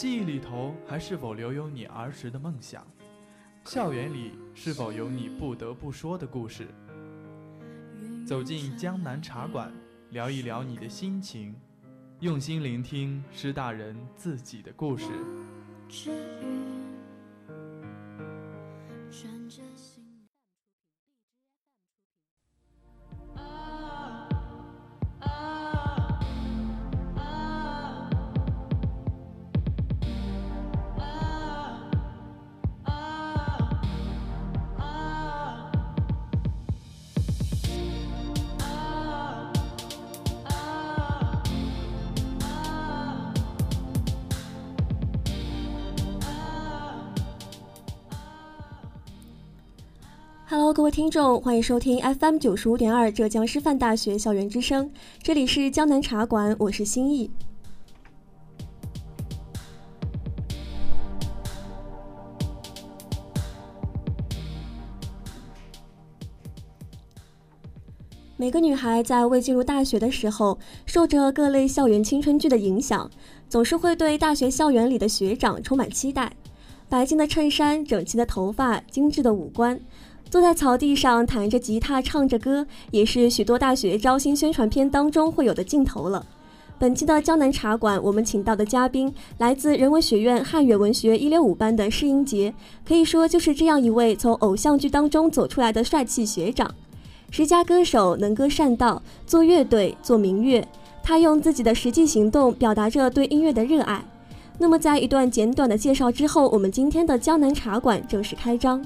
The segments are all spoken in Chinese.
记忆里头还是否留有你儿时的梦想？校园里是否有你不得不说的故事？走进江南茶馆，聊一聊你的心情，用心聆听师大人自己的故事。各位听众，欢迎收听 FM 九十五点二浙江师范大学校园之声，这里是江南茶馆，我是心意。每个女孩在未进入大学的时候，受着各类校园青春剧的影响，总是会对大学校园里的学长充满期待。白净的衬衫，整齐的头发，精致的五官。坐在草地上弹着吉他唱着歌，也是许多大学招新宣传片当中会有的镜头了。本期的江南茶馆，我们请到的嘉宾来自人文学院汉语文学一六五班的施英杰，可以说就是这样一位从偶像剧当中走出来的帅气学长。十佳歌手，能歌善道，做乐队，做民乐，他用自己的实际行动表达着对音乐的热爱。那么，在一段简短的介绍之后，我们今天的江南茶馆正式开张。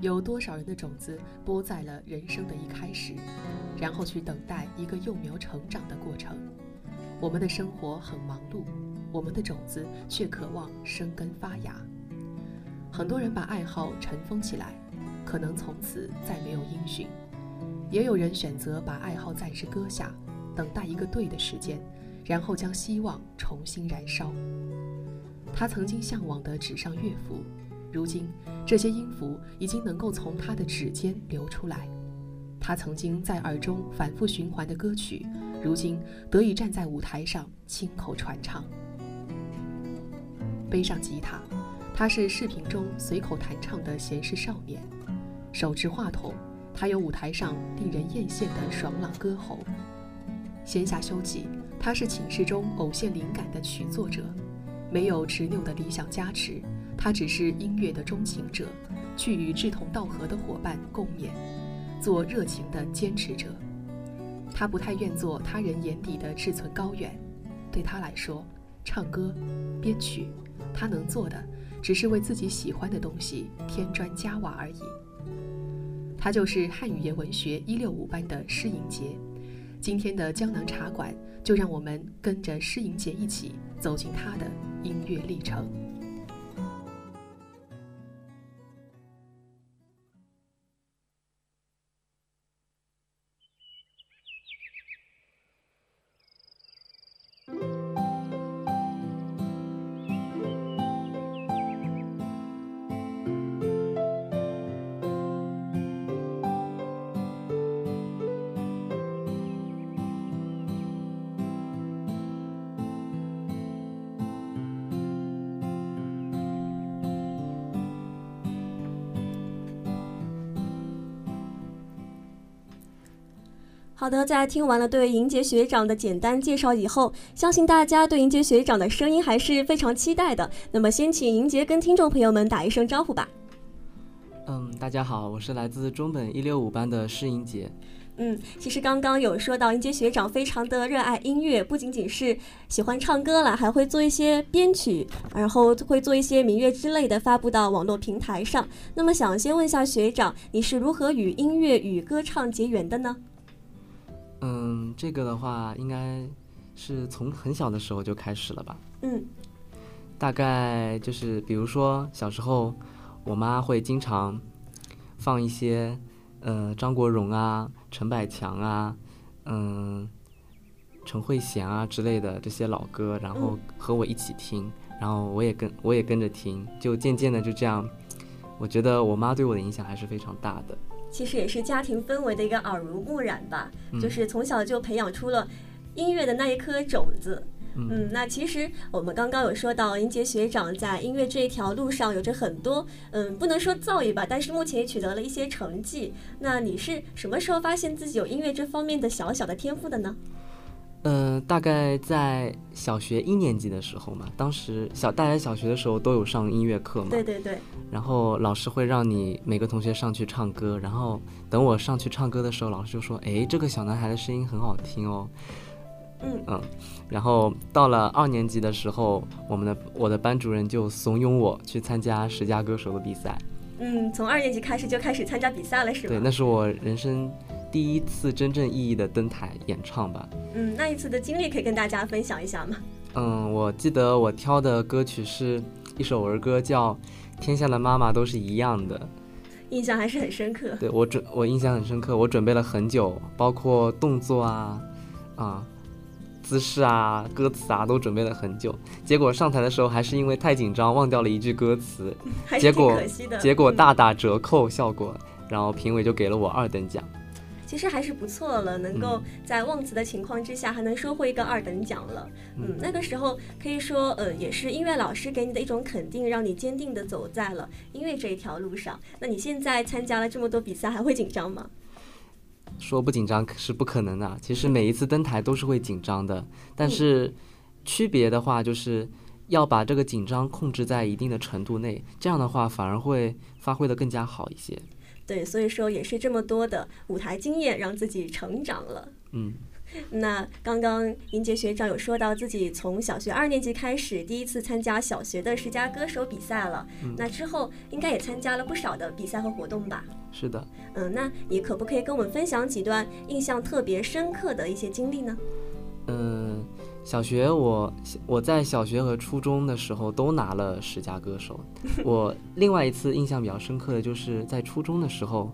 有多少人的种子播在了人生的一开始，然后去等待一个幼苗成长的过程？我们的生活很忙碌，我们的种子却渴望生根发芽。很多人把爱好尘封起来，可能从此再没有音讯；也有人选择把爱好暂时搁下，等待一个对的时间，然后将希望重新燃烧。他曾经向往的纸上乐符。如今，这些音符已经能够从他的指尖流出来。他曾经在耳中反复循环的歌曲，如今得以站在舞台上亲口传唱。背上吉他，他是视频中随口弹唱的闲适少年；手持话筒，他有舞台上令人艳羡的爽朗歌喉。闲暇休憩，他是寝室中偶现灵感的曲作者。没有执拗的理想加持。他只是音乐的钟情者，去与志同道合的伙伴共勉，做热情的坚持者。他不太愿做他人眼底的志存高远。对他来说，唱歌、编曲，他能做的只是为自己喜欢的东西添砖加瓦而已。他就是汉语言文学一六五班的施颖杰。今天的江南茶馆，就让我们跟着施颖杰一起走进他的音乐历程。的，在听完了对银杰学长的简单介绍以后，相信大家对银杰学长的声音还是非常期待的。那么，先请银杰跟听众朋友们打一声招呼吧。嗯，大家好，我是来自中本一六五班的施银杰。嗯，其实刚刚有说到，英杰学长非常的热爱音乐，不仅仅是喜欢唱歌了，还会做一些编曲，然后会做一些民乐之类的，发布到网络平台上。那么，想先问一下学长，你是如何与音乐与歌唱结缘的呢？嗯，这个的话，应该是从很小的时候就开始了吧。嗯，大概就是比如说小时候，我妈会经常放一些。呃，张国荣啊，陈百强啊，嗯，陈慧娴啊之类的这些老歌，然后和我一起听，然后我也跟我也跟着听，就渐渐的就这样，我觉得我妈对我的影响还是非常大的。其实也是家庭氛围的一个耳濡目染吧，就是从小就培养出了音乐的那一颗种子。嗯，那其实我们刚刚有说到，英杰学长在音乐这一条路上有着很多，嗯，不能说造诣吧，但是目前也取得了一些成绩。那你是什么时候发现自己有音乐这方面的小小的天赋的呢？呃，大概在小学一年级的时候嘛，当时小大家小学的时候都有上音乐课嘛，对对对。然后老师会让你每个同学上去唱歌，然后等我上去唱歌的时候，老师就说：“哎，这个小男孩的声音很好听哦。”嗯嗯，然后到了二年级的时候，我们的我的班主任就怂恿我去参加十佳歌手的比赛。嗯，从二年级开始就开始参加比赛了，是吗？对，那是我人生第一次真正意义的登台演唱吧。嗯，那一次的经历可以跟大家分享一下吗？嗯，我记得我挑的歌曲是一首儿歌，叫《天下的妈妈都是一样的》，印象还是很深刻。对我准，我印象很深刻，我准备了很久，包括动作啊，啊。姿势啊，歌词啊，都准备了很久，结果上台的时候还是因为太紧张，忘掉了一句歌词，结果结果大打折扣效果，然后评委就给了我二等奖。其实还是不错了，能够在忘词的情况之下还能收获一个二等奖了。嗯，那个时候可以说，呃，也是音乐老师给你的一种肯定，让你坚定的走在了音乐这一条路上。那你现在参加了这么多比赛，还会紧张吗？说不紧张是不可能的。其实每一次登台都是会紧张的，但是区别的话就是要把这个紧张控制在一定的程度内，这样的话反而会发挥的更加好一些。对，所以说也是这么多的舞台经验让自己成长了。嗯。那刚刚银杰学长有说到自己从小学二年级开始第一次参加小学的十佳歌手比赛了，那之后应该也参加了不少的比赛和活动吧？是的。嗯，那你可不可以跟我们分享几段印象特别深刻的一些经历呢？嗯，小学我我在小学和初中的时候都拿了十佳歌手。我另外一次印象比较深刻的就是在初中的时候。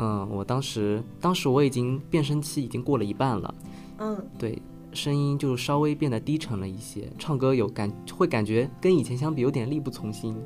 嗯，我当时，当时我已经变声期已经过了一半了，嗯，对，声音就稍微变得低沉了一些，唱歌有感，会感觉跟以前相比有点力不从心，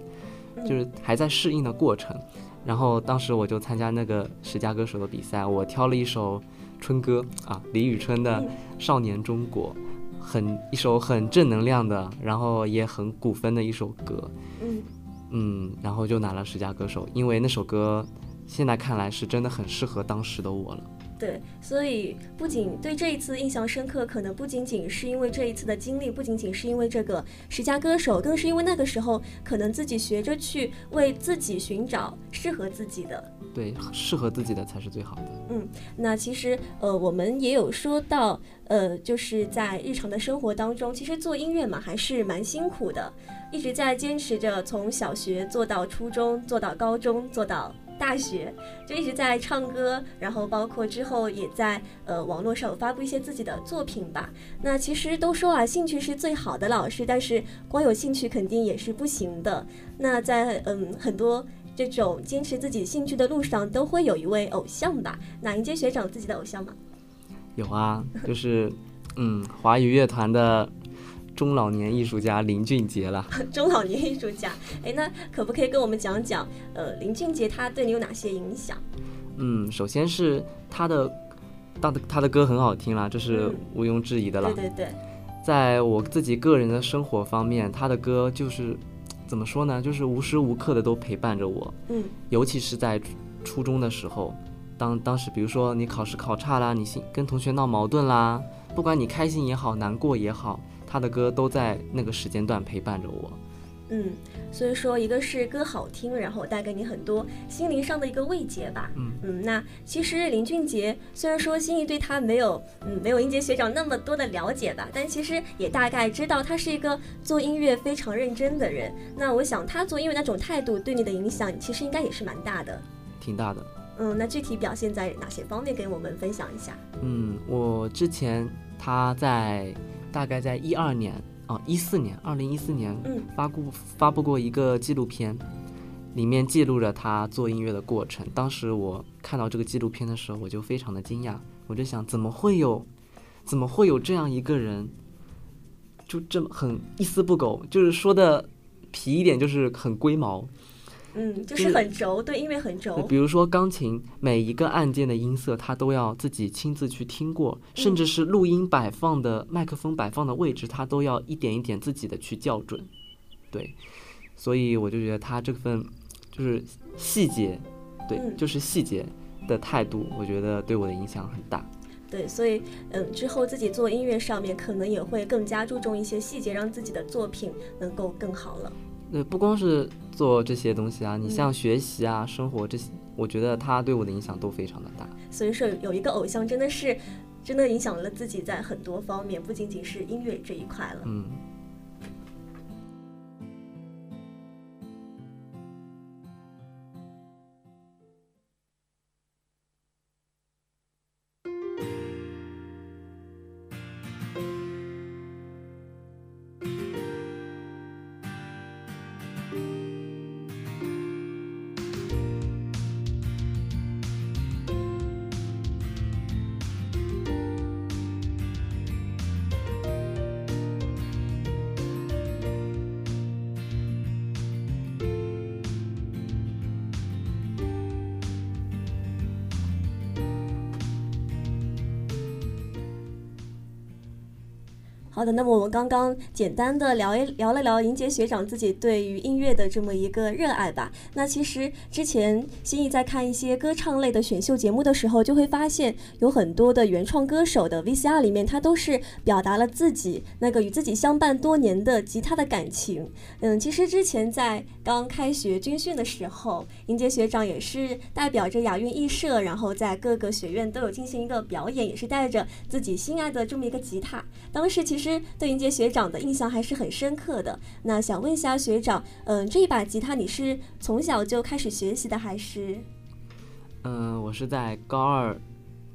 就是还在适应的过程。然后当时我就参加那个十佳歌手的比赛，我挑了一首春歌啊，李宇春的《少年中国》，很一首很正能量的，然后也很古风的一首歌，嗯嗯，然后就拿了十佳歌手，因为那首歌。现在看来是真的很适合当时的我了。对，所以不仅对这一次印象深刻，可能不仅仅是因为这一次的经历，不仅仅是因为这个十佳歌手，更是因为那个时候可能自己学着去为自己寻找适合自己的。对，适合自己的才是最好的。嗯，那其实呃，我们也有说到，呃，就是在日常的生活当中，其实做音乐嘛，还是蛮辛苦的，一直在坚持着从小学做到初中，做到高中，做到。大学就一直在唱歌，然后包括之后也在呃网络上发布一些自己的作品吧。那其实都说啊，兴趣是最好的老师，但是光有兴趣肯定也是不行的。那在嗯很多这种坚持自己兴趣的路上，都会有一位偶像吧？那迎接学长自己的偶像吗？有啊，就是嗯华语乐团的。中老年艺术家林俊杰了。中老年艺术家，哎，那可不可以跟我们讲讲，呃，林俊杰他对你有哪些影响？嗯，首先是他的，他的他的歌很好听啦，这是毋庸置疑的了。对对对。在我自己个人的生活方面，他的歌就是怎么说呢？就是无时无刻的都陪伴着我。嗯。尤其是在初中的时候，当当时比如说你考试考差啦，你跟同学闹矛盾啦，不管你开心也好，难过也好。他的歌都在那个时间段陪伴着我，嗯，所以说一个是歌好听，然后带给你很多心灵上的一个慰藉吧。嗯嗯，那其实林俊杰虽然说心仪对他没有嗯没有英杰学长那么多的了解吧，但其实也大概知道他是一个做音乐非常认真的人。那我想他做音乐那种态度对你的影响，其实应该也是蛮大的。挺大的。嗯，那具体表现在哪些方面？给我们分享一下。嗯，我之前他在大概在一二年哦，一四年，二零一四年嗯发布发布过一个纪录片，里面记录着他做音乐的过程。当时我看到这个纪录片的时候，我就非常的惊讶，我就想，怎么会有，怎么会有这样一个人，就这么很一丝不苟，就是说的皮一点，就是很龟毛。嗯，就就是是很轴，对因为很轴。比如说钢琴每一个按键的音色，他都要自己亲自去听过，甚至是录音摆放的麦克风摆放的位置，他都要一点一点自己的去校准。对，所以我就觉得他这份就是细节，对，嗯就是细节的态度，我觉得对我的影响很大。对，所以嗯，之后自己做音乐上面可能也会更加注重一些细节，让自己的作品能够更好了。对，不光是做这些东西啊，你嗯像学习啊、生活这些，我觉得他对我的影响都非常的大。所以说，有一个偶像真的是，真的影响了自己在很多方面，不仅仅是音乐这一块了。嗯。好的，那么我们刚刚简单的聊一聊了聊银杰学长自己对于音乐的这么一个热爱吧。那其实之前心意在看一些歌唱类的选秀节目的时候，就会发现有很多的原创歌手的 VCR 里面，他都是表达了自己那个与自己相伴多年的吉他的感情。嗯，其实之前在刚开学军训的时候，银杰学长也是代表着亚运艺社，然后在各个学院都有进行一个表演，也是带着自己心爱的这么一个吉他。当时其实对银杰学长的印象还是很深刻的。那想问一下学长，嗯，这一把吉他你是从小就开始学习的，还是？嗯，我是在高二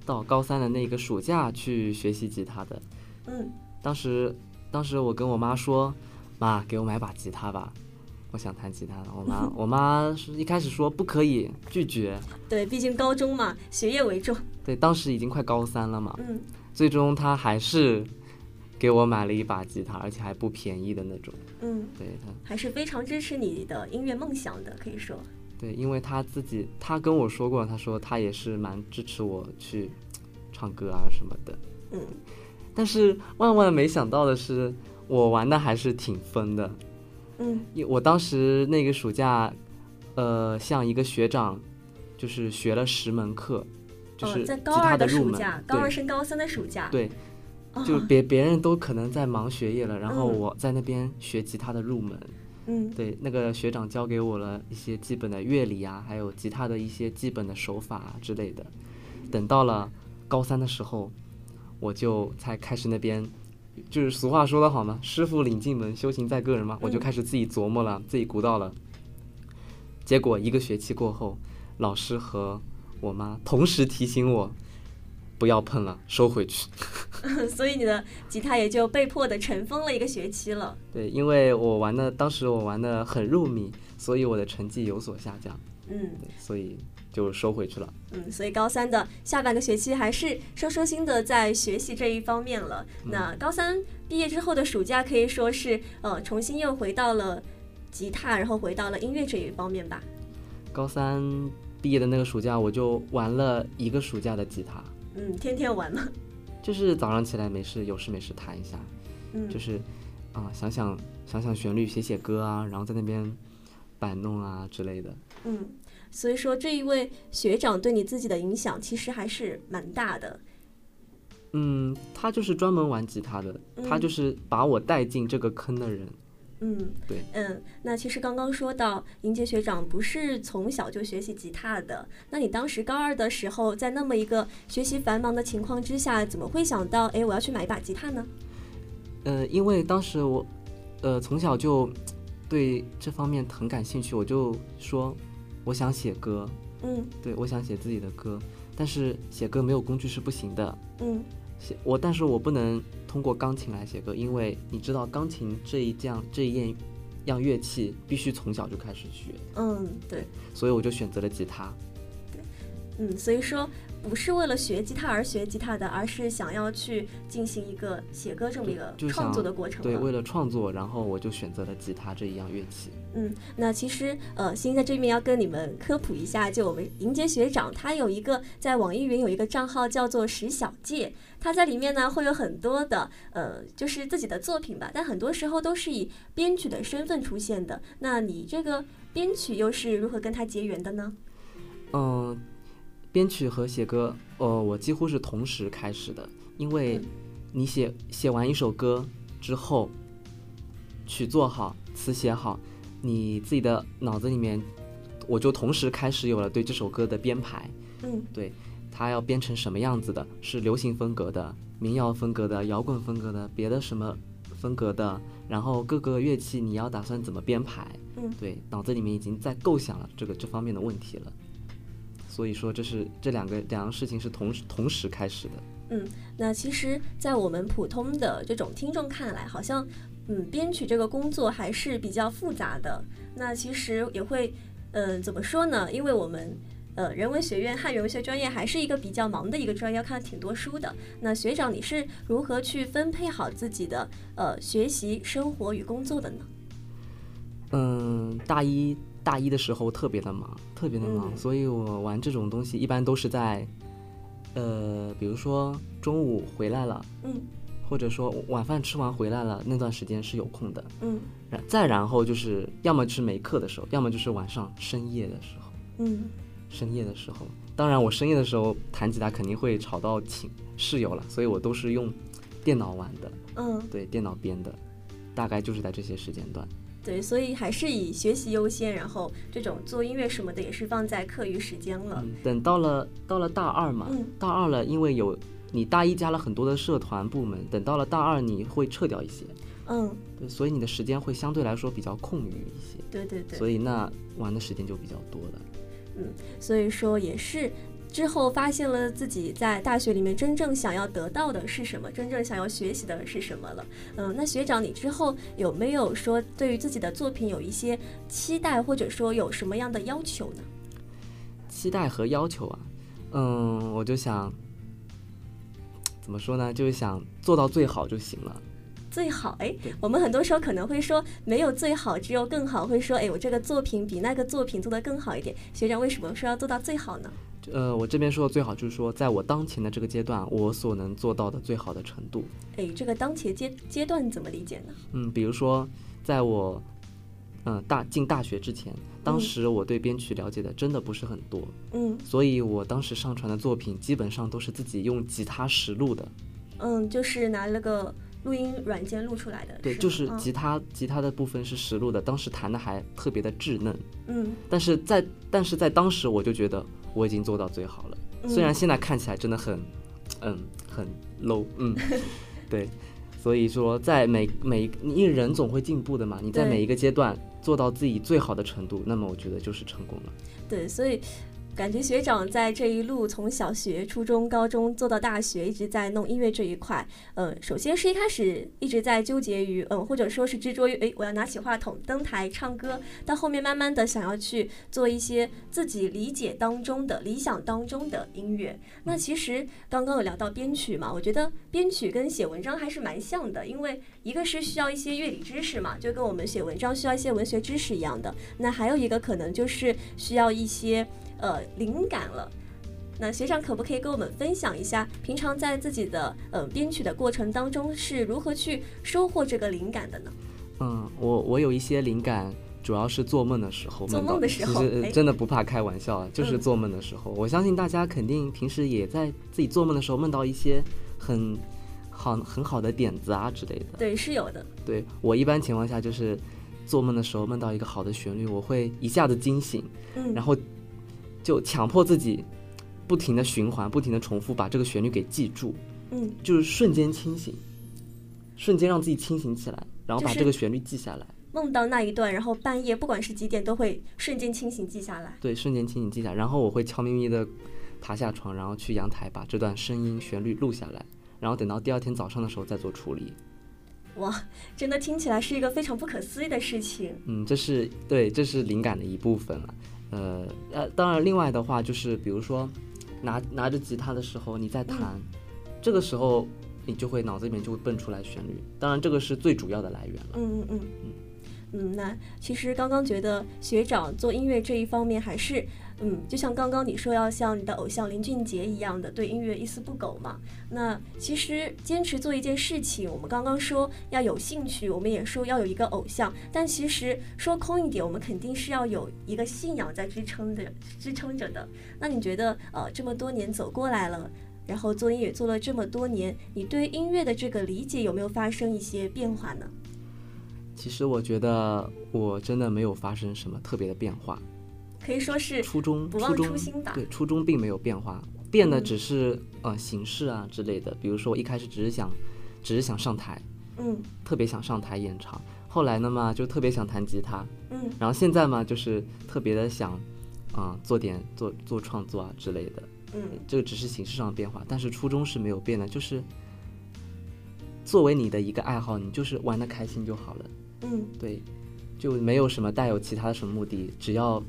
到高三的那个暑假去学习吉他的。嗯当时，当时我跟我妈说：“妈，给我买把吉他吧，我想弹吉他了。”我妈，我妈是一开始说不可以，拒绝。对，毕竟高中嘛，学业为重。对，当时已经快高三了嘛，嗯最终她还是给我买了一把吉他，而且还不便宜的那种。嗯，对他，还是非常支持你的音乐梦想的，可以说。对，因为他自己，他跟我说过，他说他也是蛮支持我去唱歌啊什么的。嗯但是万万没想到的是，我玩的还是挺疯的。嗯我当时那个暑假，呃，向一个学长，就是学了十门课，就是哦，在吉高二他入门。暑假，高二升高三的暑假。对，哦，就别别人都可能在忙学业了，然后嗯我在那边学吉他的入门。嗯对，那个学长教给我了一些基本的乐理啊，还有吉他的一些基本的手法啊之类的。等到了高三的时候，我就才开始那边，就是俗话说得好嘛，师傅领进门，修行在个人嘛，我就嗯开始自己琢磨了，自己鼓捣了。结果一个学期过后，老师和我妈同时提醒我，不要碰了，收回去。所以你的吉他也就被迫的尘封了一个学期了。对，因为我玩的当时我玩的很入迷，所以我的成绩有所下降，嗯所以就收回去了。嗯，所以高三的下半个学期还是收收心的在学习这一方面了。那高三毕业之后的暑假可以说是呃重新又回到了吉他，然后回到了音乐这一方面吧。高三毕业的那个暑假，我就玩了一个暑假的吉他，嗯，天天玩嘛。就是早上起来没事有事没事弹一下，嗯，就是啊、想想想想旋律，写写歌啊，然后在那边摆弄啊之类的。嗯，所以说这一位学长对你自己的影响其实还是蛮大的。嗯，他就是专门玩吉他的，他嗯就是把我带进这个坑的人。嗯，对，嗯，那其实刚刚说到迎杰学长不是从小就学习吉他的，那你当时高二的时候，在那么一个学习繁忙的情况之下，怎么会想到哎我要去买一把吉他呢？呃，因为当时我，呃，从小就对这方面很感兴趣，我就说我想写歌，嗯。对我想写自己的歌，但是写歌没有工具是不行的，嗯写我，但是我不能通过钢琴来写歌，因为你知道钢琴这一样这一样样乐器必须从小就开始学，嗯，对，所以我就选择了吉他。嗯，所以说不是为了学吉他而学吉他的，而是想要去进行一个写歌这么一个创作的过程。对，为了创作，然后我就选择了吉他这一样乐器。嗯，那其实呃，欣在这边要跟你们科普一下，就我们迎杰学长他有一个在网易云有一个账号叫做石小界，他在里面呢会有很多的呃，就是自己的作品吧，但很多时候都是以编曲的身份出现的。那你这个编曲又是如何跟他结缘的呢？嗯，编曲和写歌，呃，我几乎是同时开始的，因为你写写完一首歌之后，曲做好，词写好，你自己的脑子里面，我就同时开始有了对这首歌的编排，嗯。对它要编成什么样子的，是流行风格的、民谣风格的、摇滚风格的、别的什么风格的，然后各个乐器你要打算怎么编排，嗯对，脑子里面已经在构想了这个这方面的问题了。所以说，这是这两个两样事情是同时同时开始的。嗯那其实，在我们普通的这种听众看来，好像，嗯，编曲这个工作还是比较复杂的。那其实也会，嗯，怎么说呢？因为我们，呃，人文学院汉语文学专业还是一个比较忙的一个专业，要看挺多书的。那学长，你是如何去分配好自己的呃学习、生活与工作的呢？嗯，大一大一的时候特别的忙，特别的忙，嗯。所以我玩这种东西一般都是在，呃，比如说中午回来了，嗯。或者说晚饭吃完回来了，那段时间是有空的。嗯。然再然后就是要么就是没课的时候，要么就是晚上深夜的时候，嗯。深夜的时候。当然，我深夜的时候弹吉他肯定会吵到寝室友了，所以我都是用电脑玩的，嗯，对，电脑编的，大概就是在这些时间段。对，所以还是以学习优先，然后这种做音乐什么的也是放在课余时间了。嗯，等到了到了大二嘛，嗯大二了，因为有你大一加了很多的社团部门，等到了大二你会撤掉一些，嗯，对，所以你的时间会相对来说比较空余一些，对对对。所以那玩的时间就比较多了。嗯所以说也是之后发现了自己在大学里面真正想要得到的是什么，真正想要学习的是什么了。嗯，那学长，你之后有没有说对于自己的作品有一些期待，或者说有什么样的要求呢？期待和要求啊，嗯，我就想怎么说呢，就是想做到最好就行了。最好，哎，我们很多时候可能会说没有最好，只有更好，会说，哎，我这个作品比那个作品做得更好一点。学长为什么说要做到最好呢？呃，我这边说的最好就是说，在我当前的这个阶段，我所能做到的最好的程度。哎，这个当前阶阶段怎么理解呢？嗯，比如说，在我嗯大进大学之前，当嗯时我对编曲了解的真的不是很多，嗯所以我当时上传的作品基本上都是自己用吉他实录的。嗯，就是拿了个录音软件录出来的。对，吗就是嗯吉他吉他的部分是实录的，当时弹的还特别的稚嫩。嗯但是在但是在当时我就觉得我已经做到最好了，嗯。虽然现在看起来真的很，嗯，很 low，嗯，对，所以说在每每因为人总会进步的嘛，你在每一个阶段做到自己最好的程度，那么我觉得就是成功了。对，所以感觉学长在这一路从小学、初中、高中做到大学，一直在弄音乐这一块。呃，首先是一开始一直在纠结于，嗯，或者说是执着于，诶，我要拿起话筒登台唱歌。到后面慢慢的想要去做一些自己理解当中的、理想当中的音乐。那其实刚刚有聊到编曲嘛，我觉得编曲跟写文章还是蛮像的，因为一个是需要一些乐理知识嘛，就跟我们写文章需要一些文学知识一样的。那还有一个可能就是需要一些呃灵感了。那学长可不可以跟我们分享一下，平常在自己的呃编曲的过程当中是如何去收获这个灵感的呢？嗯，我我有一些灵感，主要是做梦的时候做梦的时候其实哎真的不怕开玩笑啊，就是嗯做梦的时候。我相信大家肯定平时也在自己做梦的时候梦到一些很好很好的点子啊之类的。对，是有的。对我一般情况下就是做梦的时候梦到一个好的旋律，我会一下子惊醒，嗯，然后就强迫自己不停的循环、不停的重复，把这个旋律给记住，嗯，就是瞬间清醒，瞬间让自己清醒起来，然后把这个旋律记下来。梦到那一段，然后半夜不管是几点都会瞬间清醒记下来。对，瞬间清醒记下来，然后我会悄咪咪的爬下床，然后去阳台把这段声音旋律录下来，然后等到第二天早上的时候再做处理。哇，真的听起来是一个非常不可思议的事情。嗯，这是对，这是灵感的一部分了。呃呃，当然，另外的话就是，比如说拿拿着吉他的时候你在弹，这个时候你就会脑子里面就会蹦出来旋律。当然，这个是最主要的来源了。嗯嗯嗯嗯，那其实刚刚觉得学长做音乐这一方面还是，嗯，就像刚刚你说要像你的偶像林俊杰一样的对音乐一丝不苟嘛。那其实坚持做一件事情，我们刚刚说要有兴趣，我们也说要有一个偶像，但其实说空一点，我们肯定是要有一个信仰在支撑的，支撑着的。那你觉得，呃，这么多年走过来了？然后做音乐做了这么多年，你对音乐的这个理解有没有发生一些变化呢？其实我觉得我真的没有发生什么特别的变化，可以说是初衷不忘初心吧对，初衷并没有变化，变的嗯只是、呃形式啊之类的。比如说我一开始只是想，只是想上台，嗯特别想上台演唱，后来呢嘛就特别想弹吉他，嗯然后现在嘛就是特别的想，啊、做点做做创作啊之类的。嗯这个只是形式上的变化，但是初衷是没有变的，就是作为你的一个爱好，你就是玩的开心就好了。嗯对，就没有什么带有其他的什么目的，只要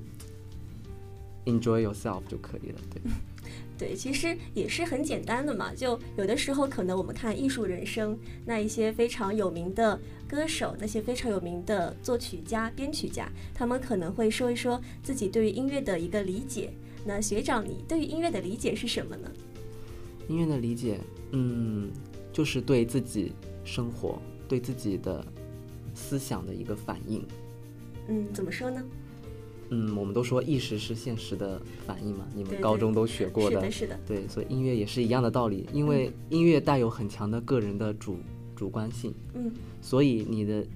enjoy yourself 就可以了。对，对，其实也是很简单的嘛。就有的时候可能我们看艺术人生，那一些非常有名的歌手，那些非常有名的作曲家、编曲家，他们可能会说一说自己对于音乐的一个理解。那学长，你对于音乐的理解是什么呢？音乐的理解，嗯，就是对自己生活、对自己的思想的一个反应。嗯，怎么说呢？嗯，我们都说意识是现实的反应嘛，你们高中都学过是的，是的，对，所以音乐也是一样的道理，因为音乐带有很强的个人的主主观性，嗯所以你的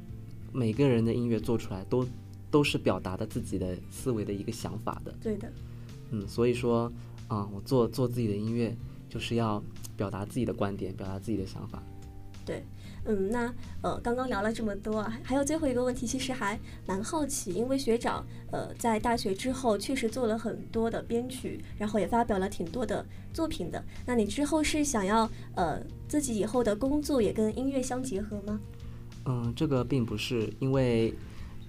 每个人的音乐做出来都都是表达的自己的思维的一个想法的，对的，嗯，所以说啊、我做做自己的音乐就是要表达自己的观点，表达自己的想法。对。嗯，那呃，刚刚聊了这么多啊，还有最后一个问题，其实还蛮好奇，因为学长呃在大学之后确实做了很多的编曲，然后也发表了挺多的作品的。那你之后是想要呃自己以后的工作也跟音乐相结合吗？嗯，这个并不是因为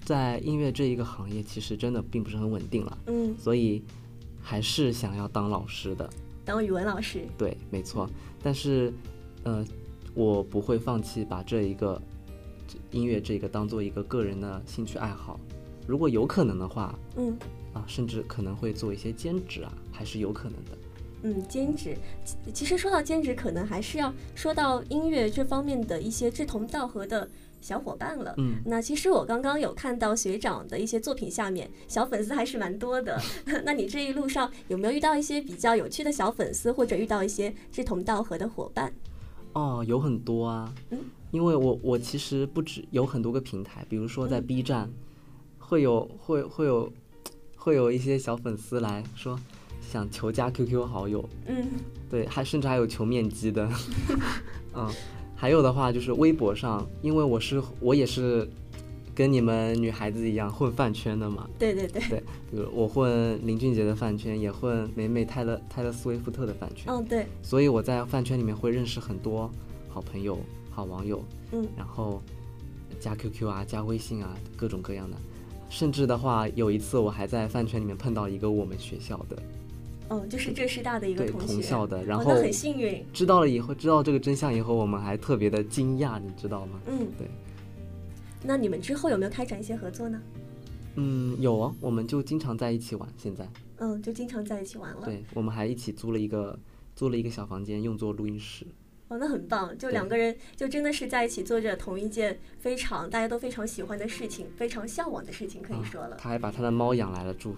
在音乐这一个行业，其实真的并不是很稳定了，嗯，所以还是想要当老师的。当语文老师。对，没错。但是，呃，我不会放弃把这一个这音乐这个当做一个个人的兴趣爱好。如果有可能的话，嗯啊，甚至可能会做一些兼职啊，还是有可能的。嗯，兼职。其其实说到兼职，可能还是要说到音乐这方面的一些志同道合的小伙伴了。嗯，那其实我刚刚有看到学长的一些作品下面小粉丝还是蛮多的。那你这一路上有没有遇到一些比较有趣的小粉丝，或者遇到一些志同道合的伙伴？哦，有很多啊。嗯，因为我我其实不止有很多个平台，比如说在嗯。B 站，会有会会有会有一些小粉丝来说想求加 QQ 好友，嗯。对，还甚至还有求面基的，嗯，还有的话就是微博上，因为我是我也是跟你们女孩子一样混饭圈的嘛，对对对，对，比如我混林俊杰的饭圈，也混美美泰勒泰勒斯威夫特的饭圈，嗯对，所以我在饭圈里面会认识很多好朋友、好网友，嗯然后加 QQ 啊、加微信啊，各种各样的。甚至的话，有一次我还在饭圈里面碰到一个我们学校的，哦，就是浙师大的一个对同学，同校的，然后哦很幸运。知道了以后，知道这个真相以后，我们还特别的惊讶，你知道吗？嗯，对。那你们之后有没有开展一些合作呢？嗯，有啊，我们就经常在一起玩。现在，嗯，就经常在一起玩了。对，我们还一起租了一个租了一个小房间，用作录音室。哦，那很棒，就两个人就真的是在一起做着同一件非常大家都非常喜欢的事情，非常向往的事情，可以说了。他还把他的猫养来了住，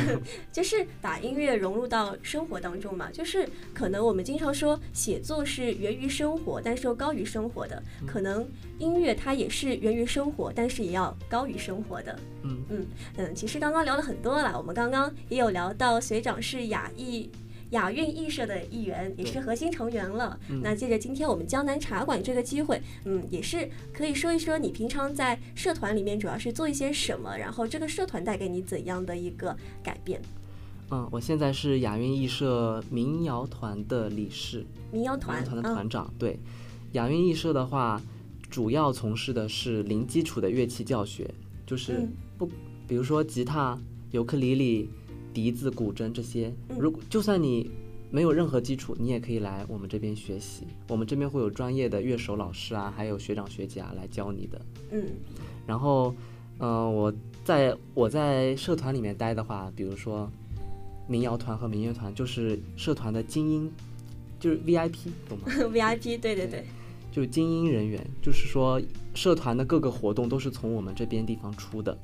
就是把音乐融入到生活当中嘛。就是可能我们经常说写作是源于生活，但是又高于生活的。可能音乐它也是源于生活，但是也要高于生活的。嗯嗯嗯，其实刚刚聊了很多了，我们刚刚也有聊到学长是雅艺。雅韵艺社的一员，也是核心成员了。那借着今天我们江南茶馆这个机会，嗯，也是可以说一说你平常在社团里面主要是做一些什么，然后这个社团带给你怎样的一个改变？嗯，我现在是雅韵艺社民谣团的理事，民谣团团的团长。对，雅韵艺社的话，主要从事的是零基础的乐器教学，就是不，比如说吉他、尤克里里。笛子、古筝这些，如果就算你没有任何基础，你也可以来我们这边学习。我们这边会有专业的乐手老师啊，还有学长学姐啊来教你的。嗯。然后，嗯，我在我在社团里面待的话，比如说民谣团和民乐团，就是社团的精英，就是 VIP，懂吗？VIP，对对对，就是精英人员，就是说社团的各个活动都是从我们这边地方出的。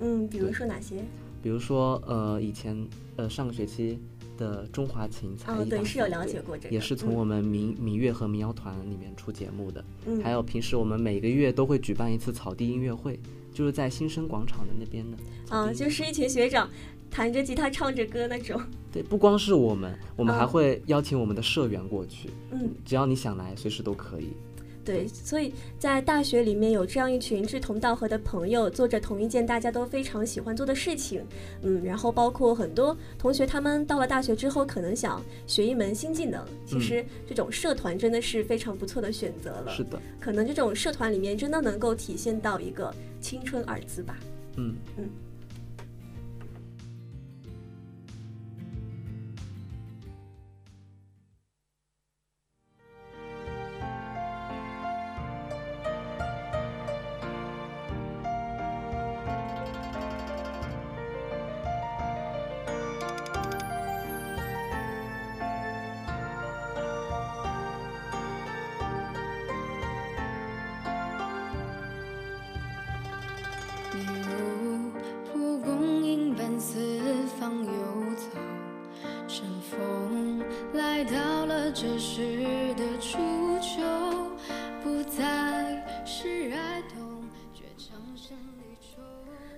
嗯，比如说哪些？比如说，呃，以前，呃，上个学期的中华琴才艺对，是有了解过这个，也是从我们民民乐和民谣团里面出节目的。嗯，还有平时我们每个月都会举办一次草地音乐会，就是在新生广场的那边的。啊，就是一群学长弹着吉他唱着歌那种。对，不光是我们，我们还会邀请我们的社员过去。嗯，只要你想来，随时都可以。对，所以在大学里面有这样一群志同道合的朋友，做着同一件大家都非常喜欢做的事情，嗯，然后包括很多同学，他们到了大学之后，可能想学一门新技能，其实这种社团真的是非常不错的选择了。是的，可能这种社团里面真的能够体现到一个青春二字吧。嗯嗯。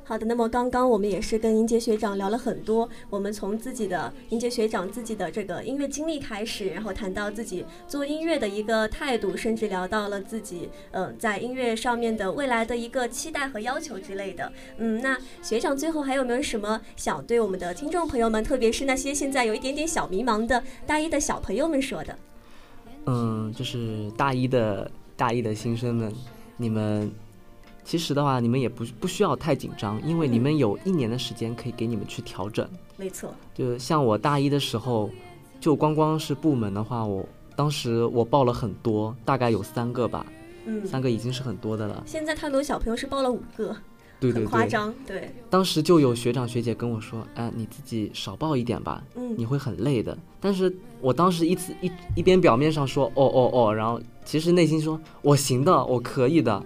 好的，那么刚刚我们也是跟英杰学长聊了很多，我们从自己的英杰学长自己的这个音乐经历开始，然后谈到自己做音乐的一个态度，甚至聊到了自己嗯在音乐上面的未来的一个期待和要求之类的。嗯，那学长最后还有没有什么想对我们的听众朋友们，特别是那些现在有一点点小迷茫的大一的小朋友们说的？嗯，就是大一的大一的新生们，你们。其实的话，你们也不不需要太紧张，因为你们有一年的时间可以给你们去调整。没错，就像我大一的时候，就光光是部门的话，我当时我报了很多，大概有三个吧，嗯，三个已经是很多的了。现在太多小朋友是报了五个，对对对，夸张。对，当时就有学长学姐跟我说：“哎，你自己少报一点吧，嗯，你会很累的。”但是我当时一次一一边表面上说“哦哦哦”，然后其实内心说：“我行的，我可以的。”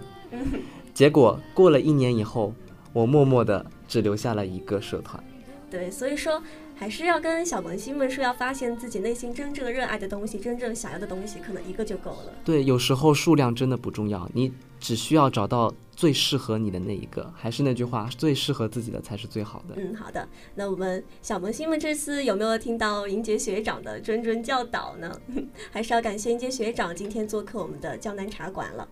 结果过了一年以后，我默默的只留下了一个社团。对，所以说还是要跟小萌新们说，要发现自己内心真正热爱的东西，真正想要的东西，可能一个就够了。对，有时候数量真的不重要，你只需要找到最适合你的那一个。还是那句话，最适合自己的才是最好的。嗯，好的。那我们小萌新们这次有没有听到银杰学长的谆谆教导呢？还是要感谢银杰学长今天做客我们的江南茶馆了。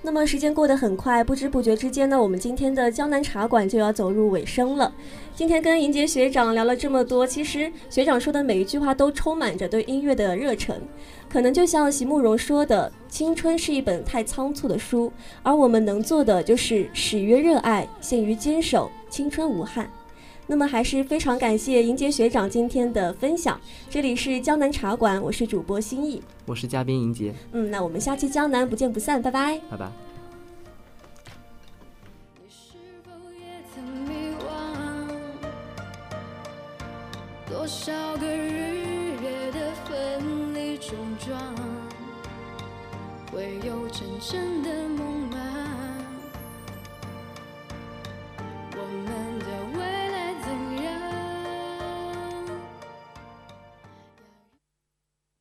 那么时间过得很快，不知不觉之间呢，我们今天的江南茶馆就要走入尾声了。今天跟银杰学长聊了这么多，其实学长说的每一句话都充满着对音乐的热忱。可能就像席慕容说的，青春是一本太仓促的书，而我们能做的就是始于热爱，陷于坚守，青春无憾。那么还是非常感谢迎接学长今天的分享。这里是江南茶馆我是主播心意。我是嘉宾迎接嗯那我们下期江南不见不散拜拜。拜拜。多少个日的分离会有的梦吗我们的